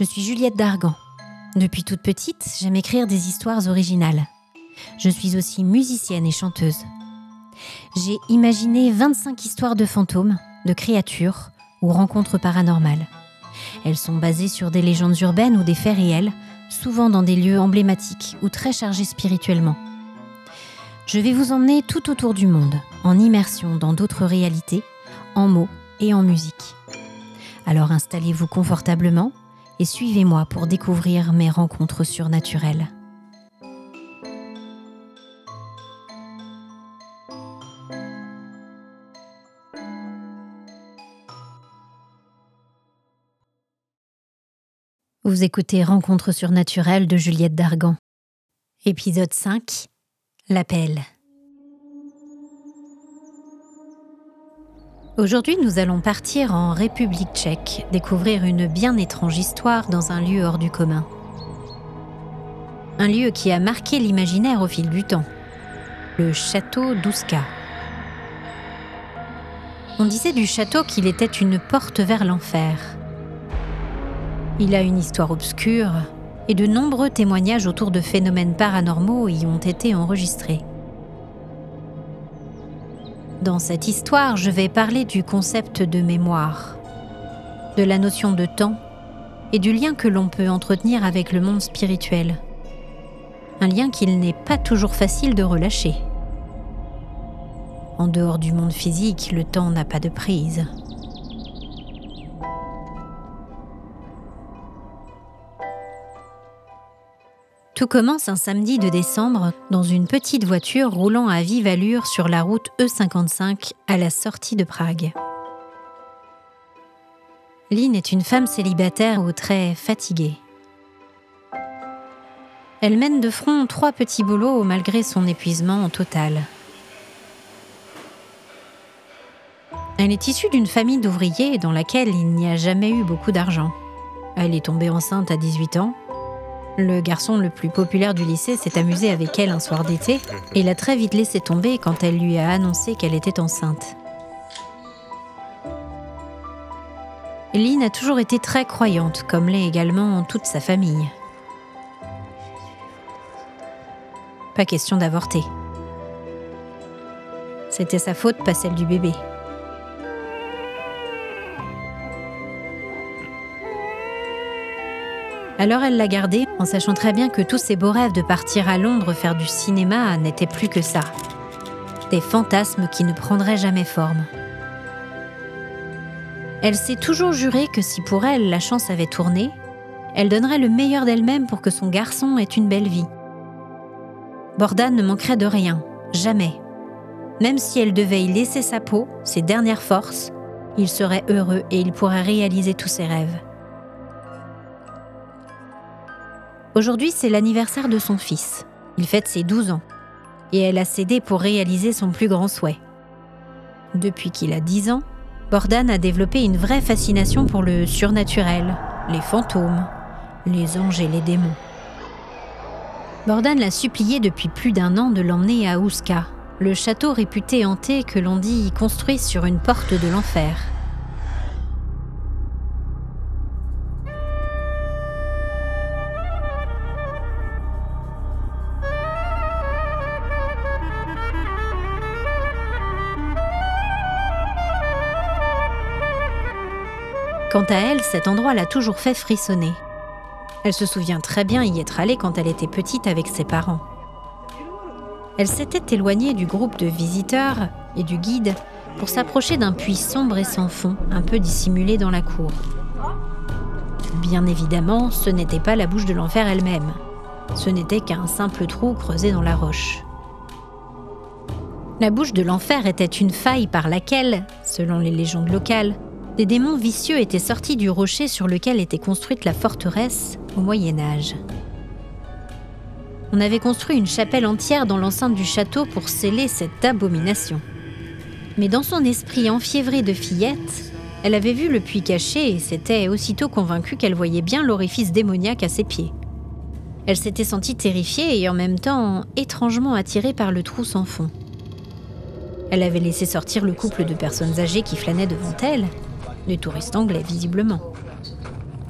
Je suis Juliette Dargan. Depuis toute petite, j'aime écrire des histoires originales. Je suis aussi musicienne et chanteuse. J'ai imaginé 25 histoires de fantômes, de créatures ou rencontres paranormales. Elles sont basées sur des légendes urbaines ou des faits réels, souvent dans des lieux emblématiques ou très chargés spirituellement. Je vais vous emmener tout autour du monde, en immersion dans d'autres réalités, en mots et en musique. Alors installez-vous confortablement et suivez-moi pour découvrir mes rencontres surnaturelles. Vous écoutez Rencontres surnaturelles de Juliette Dargan. Épisode 5 L'appel. Aujourd'hui, nous allons partir en République tchèque, découvrir une bien étrange histoire dans un lieu hors du commun. Un lieu qui a marqué l'imaginaire au fil du temps. Le château d'Ouska. On disait du château qu'il était une porte vers l'enfer. Il a une histoire obscure et de nombreux témoignages autour de phénomènes paranormaux y ont été enregistrés. Dans cette histoire, je vais parler du concept de mémoire, de la notion de temps et du lien que l'on peut entretenir avec le monde spirituel. Un lien qu'il n'est pas toujours facile de relâcher. En dehors du monde physique, le temps n'a pas de prise. Tout commence un samedi de décembre dans une petite voiture roulant à vive allure sur la route E55 à la sortie de Prague. Lynn est une femme célibataire aux traits fatigués. Elle mène de front trois petits boulots malgré son épuisement total. Elle est issue d'une famille d'ouvriers dans laquelle il n'y a jamais eu beaucoup d'argent. Elle est tombée enceinte à 18 ans le garçon le plus populaire du lycée s'est amusé avec elle un soir d'été et l'a très vite laissé tomber quand elle lui a annoncé qu'elle était enceinte. Lynn a toujours été très croyante, comme l'est également toute sa famille. Pas question d'avorter. C'était sa faute, pas celle du bébé. Alors elle l'a gardé, en sachant très bien que tous ses beaux rêves de partir à Londres faire du cinéma n'étaient plus que ça. Des fantasmes qui ne prendraient jamais forme. Elle s'est toujours juré que si pour elle la chance avait tourné, elle donnerait le meilleur d'elle-même pour que son garçon ait une belle vie. Bordan ne manquerait de rien, jamais. Même si elle devait y laisser sa peau, ses dernières forces, il serait heureux et il pourrait réaliser tous ses rêves. Aujourd'hui, c'est l'anniversaire de son fils. Il fête ses 12 ans. Et elle a cédé pour réaliser son plus grand souhait. Depuis qu'il a 10 ans, Bordan a développé une vraie fascination pour le surnaturel, les fantômes, les anges et les démons. Bordan l'a supplié depuis plus d'un an de l'emmener à Ouska, le château réputé hanté que l'on dit construit sur une porte de l'enfer. Quant à elle, cet endroit l'a toujours fait frissonner. Elle se souvient très bien y être allée quand elle était petite avec ses parents. Elle s'était éloignée du groupe de visiteurs et du guide pour s'approcher d'un puits sombre et sans fond, un peu dissimulé dans la cour. Bien évidemment, ce n'était pas la bouche de l'enfer elle-même. Ce n'était qu'un simple trou creusé dans la roche. La bouche de l'enfer était une faille par laquelle, selon les légendes locales, des démons vicieux étaient sortis du rocher sur lequel était construite la forteresse au Moyen Âge. On avait construit une chapelle entière dans l'enceinte du château pour sceller cette abomination. Mais dans son esprit enfiévré de fillette, elle avait vu le puits caché et s'était aussitôt convaincue qu'elle voyait bien l'orifice démoniaque à ses pieds. Elle s'était sentie terrifiée et en même temps étrangement attirée par le trou sans fond. Elle avait laissé sortir le couple de personnes âgées qui flânaient devant elle, des touristes anglais visiblement.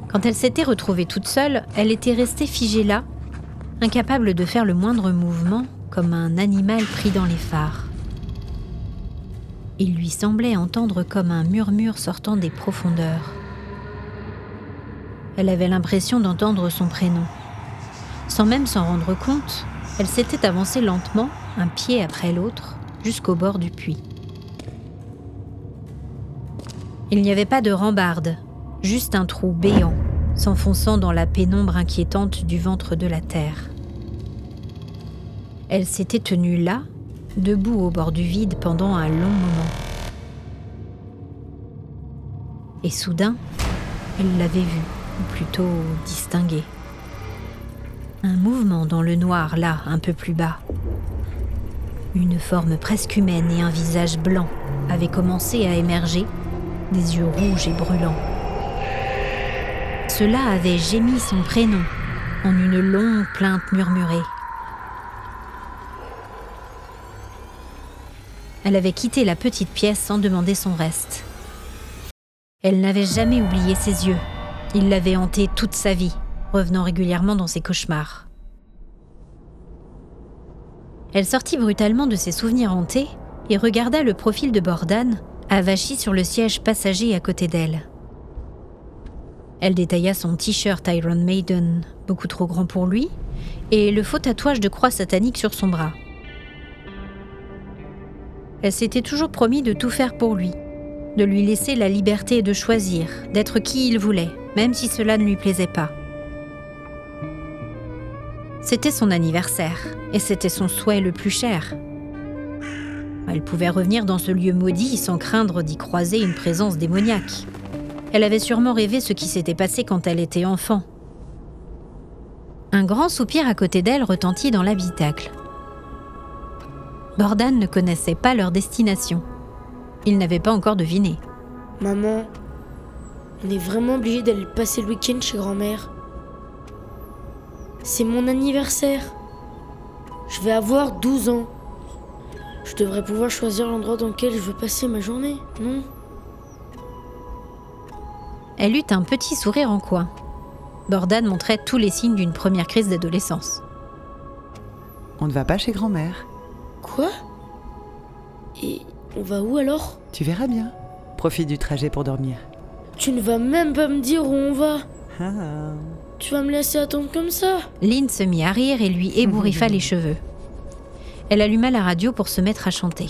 Quand elle s'était retrouvée toute seule, elle était restée figée là, incapable de faire le moindre mouvement, comme un animal pris dans les phares. Il lui semblait entendre comme un murmure sortant des profondeurs. Elle avait l'impression d'entendre son prénom. Sans même s'en rendre compte, elle s'était avancée lentement, un pied après l'autre, jusqu'au bord du puits. Il n'y avait pas de rambarde, juste un trou béant, s'enfonçant dans la pénombre inquiétante du ventre de la terre. Elle s'était tenue là, debout au bord du vide pendant un long moment. Et soudain, elle l'avait vu, ou plutôt distingué. Un mouvement dans le noir là, un peu plus bas. Une forme presque humaine et un visage blanc avaient commencé à émerger, des yeux rouges et brûlants. Cela avait gémi son prénom en une longue plainte murmurée. Elle avait quitté la petite pièce sans demander son reste. Elle n'avait jamais oublié ses yeux. Il l'avait hanté toute sa vie, revenant régulièrement dans ses cauchemars. Elle sortit brutalement de ses souvenirs hantés et regarda le profil de Bordan, avachi sur le siège passager à côté d'elle. Elle détailla son t-shirt Iron Maiden, beaucoup trop grand pour lui, et le faux tatouage de croix satanique sur son bras. Elle s'était toujours promis de tout faire pour lui, de lui laisser la liberté de choisir, d'être qui il voulait, même si cela ne lui plaisait pas. C'était son anniversaire, et c'était son souhait le plus cher. Elle pouvait revenir dans ce lieu maudit sans craindre d'y croiser une présence démoniaque. Elle avait sûrement rêvé ce qui s'était passé quand elle était enfant. Un grand soupir à côté d'elle retentit dans l'habitacle. Bordan ne connaissait pas leur destination. Il n'avait pas encore deviné. Maman, on est vraiment obligé d'aller passer le week-end chez grand-mère. C'est mon anniversaire. Je vais avoir 12 ans. Je devrais pouvoir choisir l'endroit dans lequel je veux passer ma journée, non? Elle eut un petit sourire en coin. Bordan montrait tous les signes d'une première crise d'adolescence. On ne va pas chez grand-mère. Quoi? Et on va où alors? Tu verras bien. Profite du trajet pour dormir. Tu ne vas même pas me dire où on va. Ah. Tu vas me laisser attendre comme ça? Lynn se mit à rire et lui ébouriffa les cheveux. Elle alluma la radio pour se mettre à chanter.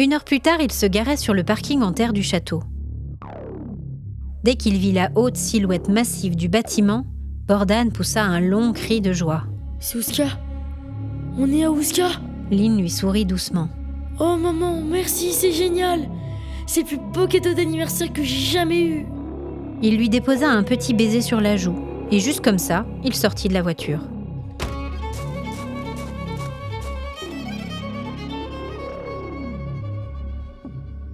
Une heure plus tard, il se garait sur le parking en terre du château. Dès qu'il vit la haute silhouette massive du bâtiment, Bordan poussa un long cri de joie. C'est Ouska On est à Ouska Lynn lui sourit doucement. Oh maman, merci, c'est génial C'est le plus beau cadeau d'anniversaire que j'ai jamais eu Il lui déposa un petit baiser sur la joue, et juste comme ça, il sortit de la voiture.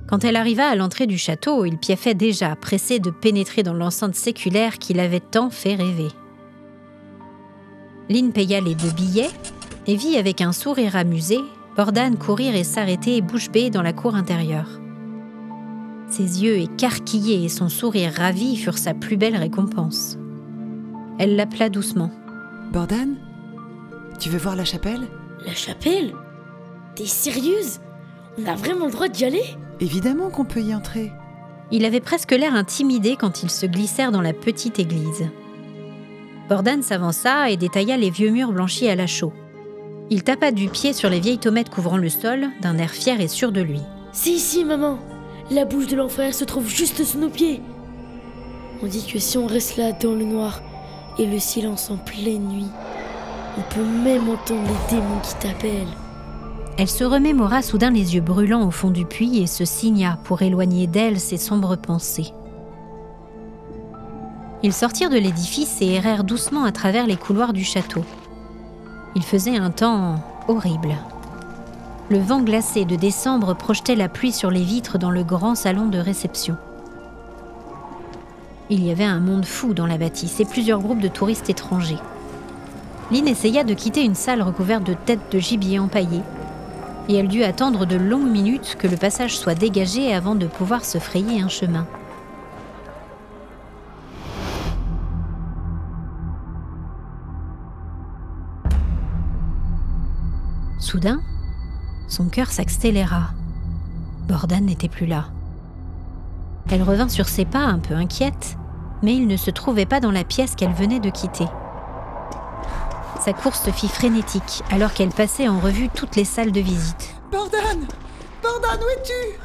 Quand elle arriva à l'entrée du château, il piaffait déjà, pressé de pénétrer dans l'enceinte séculaire qui l'avait tant fait rêver. Lynn paya les deux billets et vit avec un sourire amusé Bordan courir et s'arrêter bouche bée dans la cour intérieure. Ses yeux écarquillés et son sourire ravi furent sa plus belle récompense. Elle l'appela doucement. Bordan Tu veux voir la chapelle? La chapelle? T'es sérieuse? On a vraiment le droit d'y aller? Évidemment qu'on peut y entrer. Il avait presque l'air intimidé quand ils se glissèrent dans la petite église. Bordan s'avança et détailla les vieux murs blanchis à la chaux. Il tapa du pied sur les vieilles tomates couvrant le sol, d'un air fier et sûr de lui. C'est ici, maman La bouche de l'enfer se trouve juste sous nos pieds On dit que si on reste là dans le noir et le silence en pleine nuit, on peut même entendre les démons qui t'appellent. Elle se remémora soudain les yeux brûlants au fond du puits et se signa pour éloigner d'elle ses sombres pensées. Ils sortirent de l'édifice et errèrent doucement à travers les couloirs du château. Il faisait un temps horrible. Le vent glacé de décembre projetait la pluie sur les vitres dans le grand salon de réception. Il y avait un monde fou dans la bâtisse et plusieurs groupes de touristes étrangers. Lynn essaya de quitter une salle recouverte de têtes de gibier empaillées, et elle dut attendre de longues minutes que le passage soit dégagé avant de pouvoir se frayer un chemin. Soudain, son cœur s'accéléra. Bordan n'était plus là. Elle revint sur ses pas un peu inquiète, mais il ne se trouvait pas dans la pièce qu'elle venait de quitter. Sa course se fit frénétique alors qu'elle passait en revue toutes les salles de visite. Bordan Bordan, où es-tu?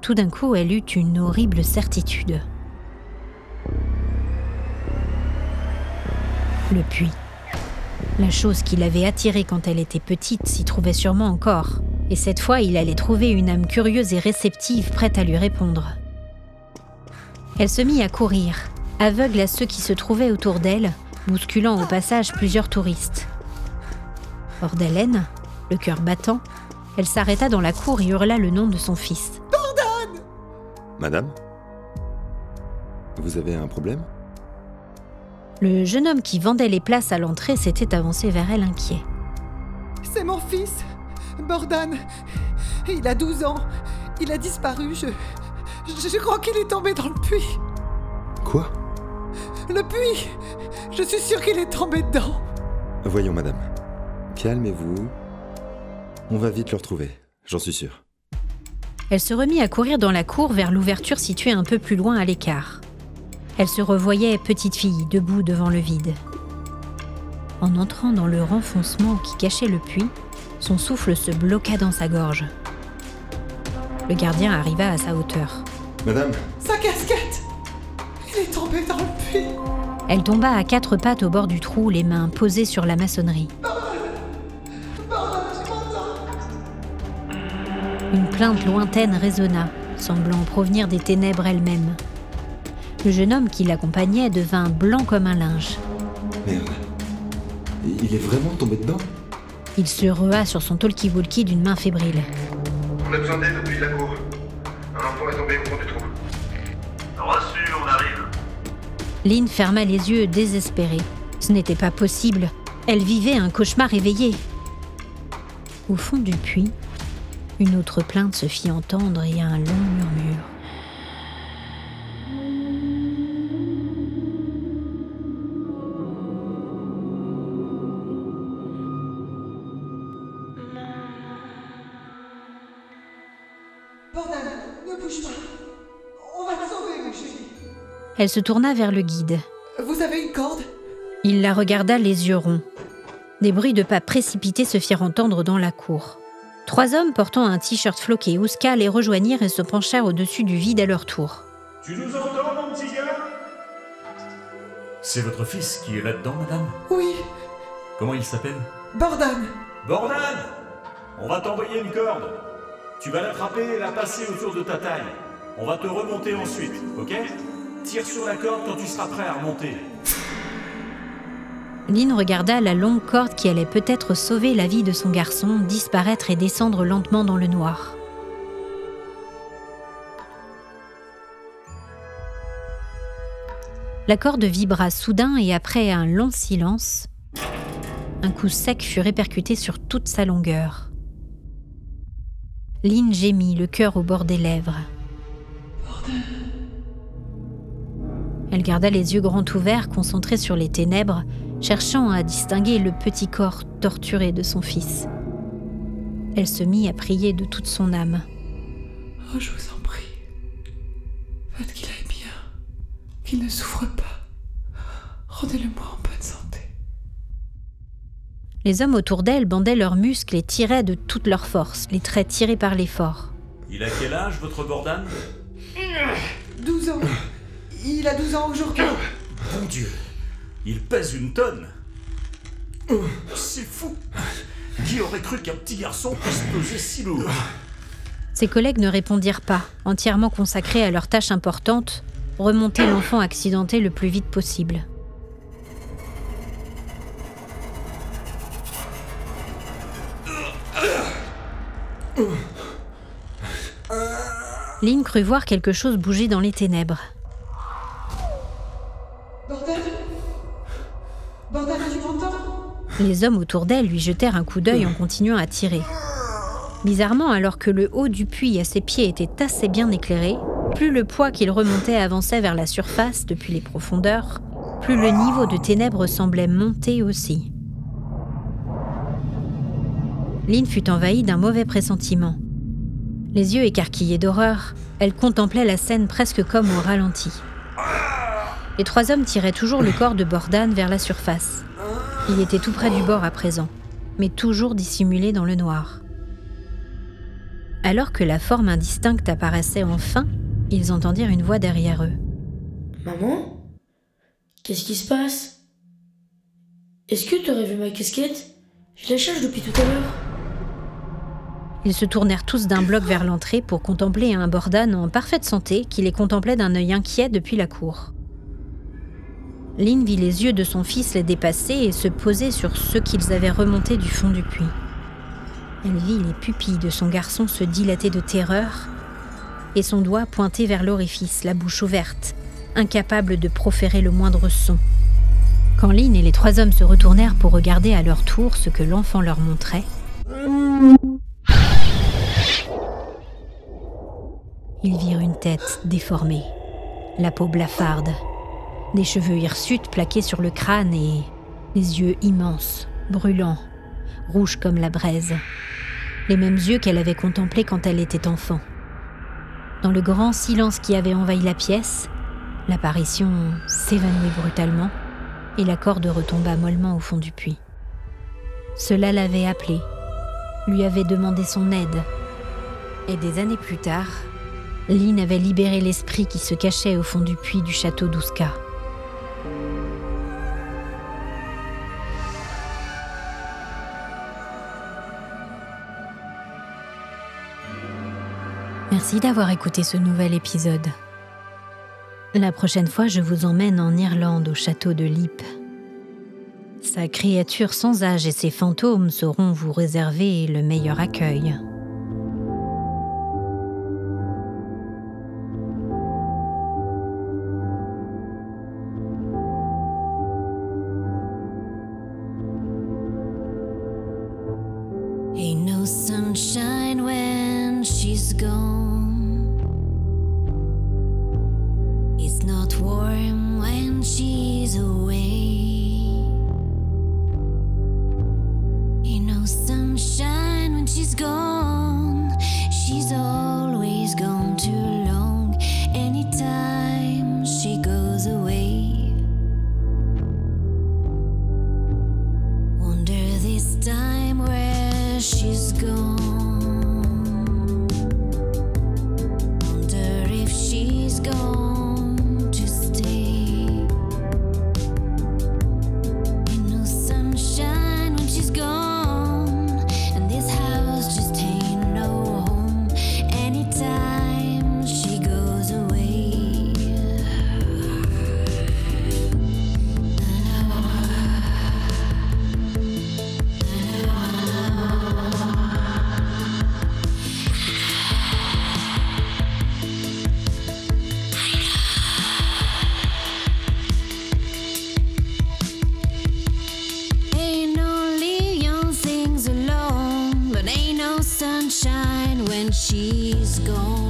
Tout d'un coup, elle eut une horrible certitude. Le puits. La chose qui l'avait attirée quand elle était petite s'y trouvait sûrement encore. Et cette fois, il allait trouver une âme curieuse et réceptive prête à lui répondre. Elle se mit à courir, aveugle à ceux qui se trouvaient autour d'elle, bousculant au passage plusieurs touristes. Hors d'haleine, le cœur battant, elle s'arrêta dans la cour et hurla le nom de son fils. Madame? Vous avez un problème? Le jeune homme qui vendait les places à l'entrée s'était avancé vers elle inquiet. C'est mon fils Bordan Il a 12 ans Il a disparu, je... Je, je crois qu'il est tombé dans le puits Quoi? Le puits Je suis sûr qu'il est tombé dedans Voyons, madame. Calmez-vous. On va vite le retrouver, j'en suis sûr. Elle se remit à courir dans la cour vers l'ouverture située un peu plus loin à l'écart. Elle se revoyait petite fille debout devant le vide. En entrant dans le renfoncement qui cachait le puits, son souffle se bloqua dans sa gorge. Le gardien arriva à sa hauteur. Madame Sa casquette Il est tombé dans le puits Elle tomba à quatre pattes au bord du trou, les mains posées sur la maçonnerie. Une plainte lointaine résonna, semblant provenir des ténèbres elles-mêmes. Le jeune homme qui l'accompagnait devint blanc comme un linge. Merde. Il est vraiment tombé dedans? Il se rua sur son talkie-walkie d'une main fébrile. On a besoin d'aide depuis la cour. Un enfant est tombé au fond du trou. Reçu, on arrive. Lynn ferma les yeux désespérée. Ce n'était pas possible. Elle vivait un cauchemar éveillé. Au fond du puits, une autre plainte se fit entendre et un long murmure. Elle se tourna vers le guide. Vous avez une corde? Il la regarda les yeux ronds. Des bruits de pas précipités se firent entendre dans la cour. Trois hommes portant un t-shirt floqué Ouska les rejoignirent et se penchèrent au-dessus du vide à leur tour. Tu nous entends, mon petit gars? C'est votre fils qui est là-dedans, madame? Oui, Comment il s'appelle? Bordan Bordan On va t'envoyer une corde. Tu vas l'attraper et la passer autour de ta taille. On va te remonter ensuite, ok? Tire sur la corde quand tu seras prêt à remonter. Lynn regarda la longue corde qui allait peut-être sauver la vie de son garçon disparaître et descendre lentement dans le noir. La corde vibra soudain et après un long silence, un coup sec fut répercuté sur toute sa longueur. Lynn gémit, le cœur au bord des lèvres. Elle garda les yeux grands ouverts, concentrés sur les ténèbres, cherchant à distinguer le petit corps torturé de son fils. Elle se mit à prier de toute son âme. Oh, je vous en prie. Faites qu'il aille bien. Qu'il ne souffre pas. Rendez-le-moi en bonne santé. Les hommes autour d'elle bandaient leurs muscles et tiraient de toute leur force, les traits tirés par l'effort. Il a quel âge, votre Bordan? 12 ans. Il a 12 ans aujourd'hui. Mon Dieu. Il pèse une tonne. C'est fou. Qui aurait cru qu'un petit garçon puisse peser si lourd Ses collègues ne répondirent pas, entièrement consacrés à leur tâche importante, remonter l'enfant accidenté le plus vite possible. Lynn crut voir quelque chose bouger dans les ténèbres. Bordel Bordel, tu Les hommes autour d'elle lui jetèrent un coup d'œil en continuant à tirer. Bizarrement, alors que le haut du puits à ses pieds était assez bien éclairé, plus le poids qu'il remontait avançait vers la surface depuis les profondeurs, plus le niveau de ténèbres semblait monter aussi. Lynn fut envahie d'un mauvais pressentiment. Les yeux écarquillés d'horreur, elle contemplait la scène presque comme au ralenti. Les trois hommes tiraient toujours le corps de Bordan vers la surface. Il était tout près du bord à présent, mais toujours dissimulé dans le noir. Alors que la forme indistincte apparaissait enfin, ils entendirent une voix derrière eux. Maman Qu'est-ce qui se passe? Est-ce que tu aurais vu ma casquette? Je la cherche depuis tout à l'heure. Ils se tournèrent tous d'un bloc vers l'entrée pour contempler un Bordan en parfaite santé qui les contemplait d'un œil inquiet depuis la cour. Lynn vit les yeux de son fils les dépasser et se poser sur ceux qu'ils avaient remontés du fond du puits. Elle vit les pupilles de son garçon se dilater de terreur et son doigt pointer vers l'orifice, la bouche ouverte, incapable de proférer le moindre son. Quand Lynn et les trois hommes se retournèrent pour regarder à leur tour ce que l'enfant leur montrait, ils virent une tête déformée, la peau blafarde, des cheveux hirsutes plaqués sur le crâne et les yeux immenses, brûlants, rouges comme la braise. Les mêmes yeux qu'elle avait contemplés quand elle était enfant. Dans le grand silence qui avait envahi la pièce, l'apparition s'évanouit brutalement et la corde retomba mollement au fond du puits. Cela l'avait appelé, lui avait demandé son aide. Et des années plus tard, Lynn avait libéré l'esprit qui se cachait au fond du puits du château d'Ouska. Merci d'avoir écouté ce nouvel épisode. La prochaine fois, je vous emmène en Irlande au château de Lippe. Sa créature sans âge et ses fantômes sauront vous réserver le meilleur accueil. Ain't no sunshine when she's gone. She's gone.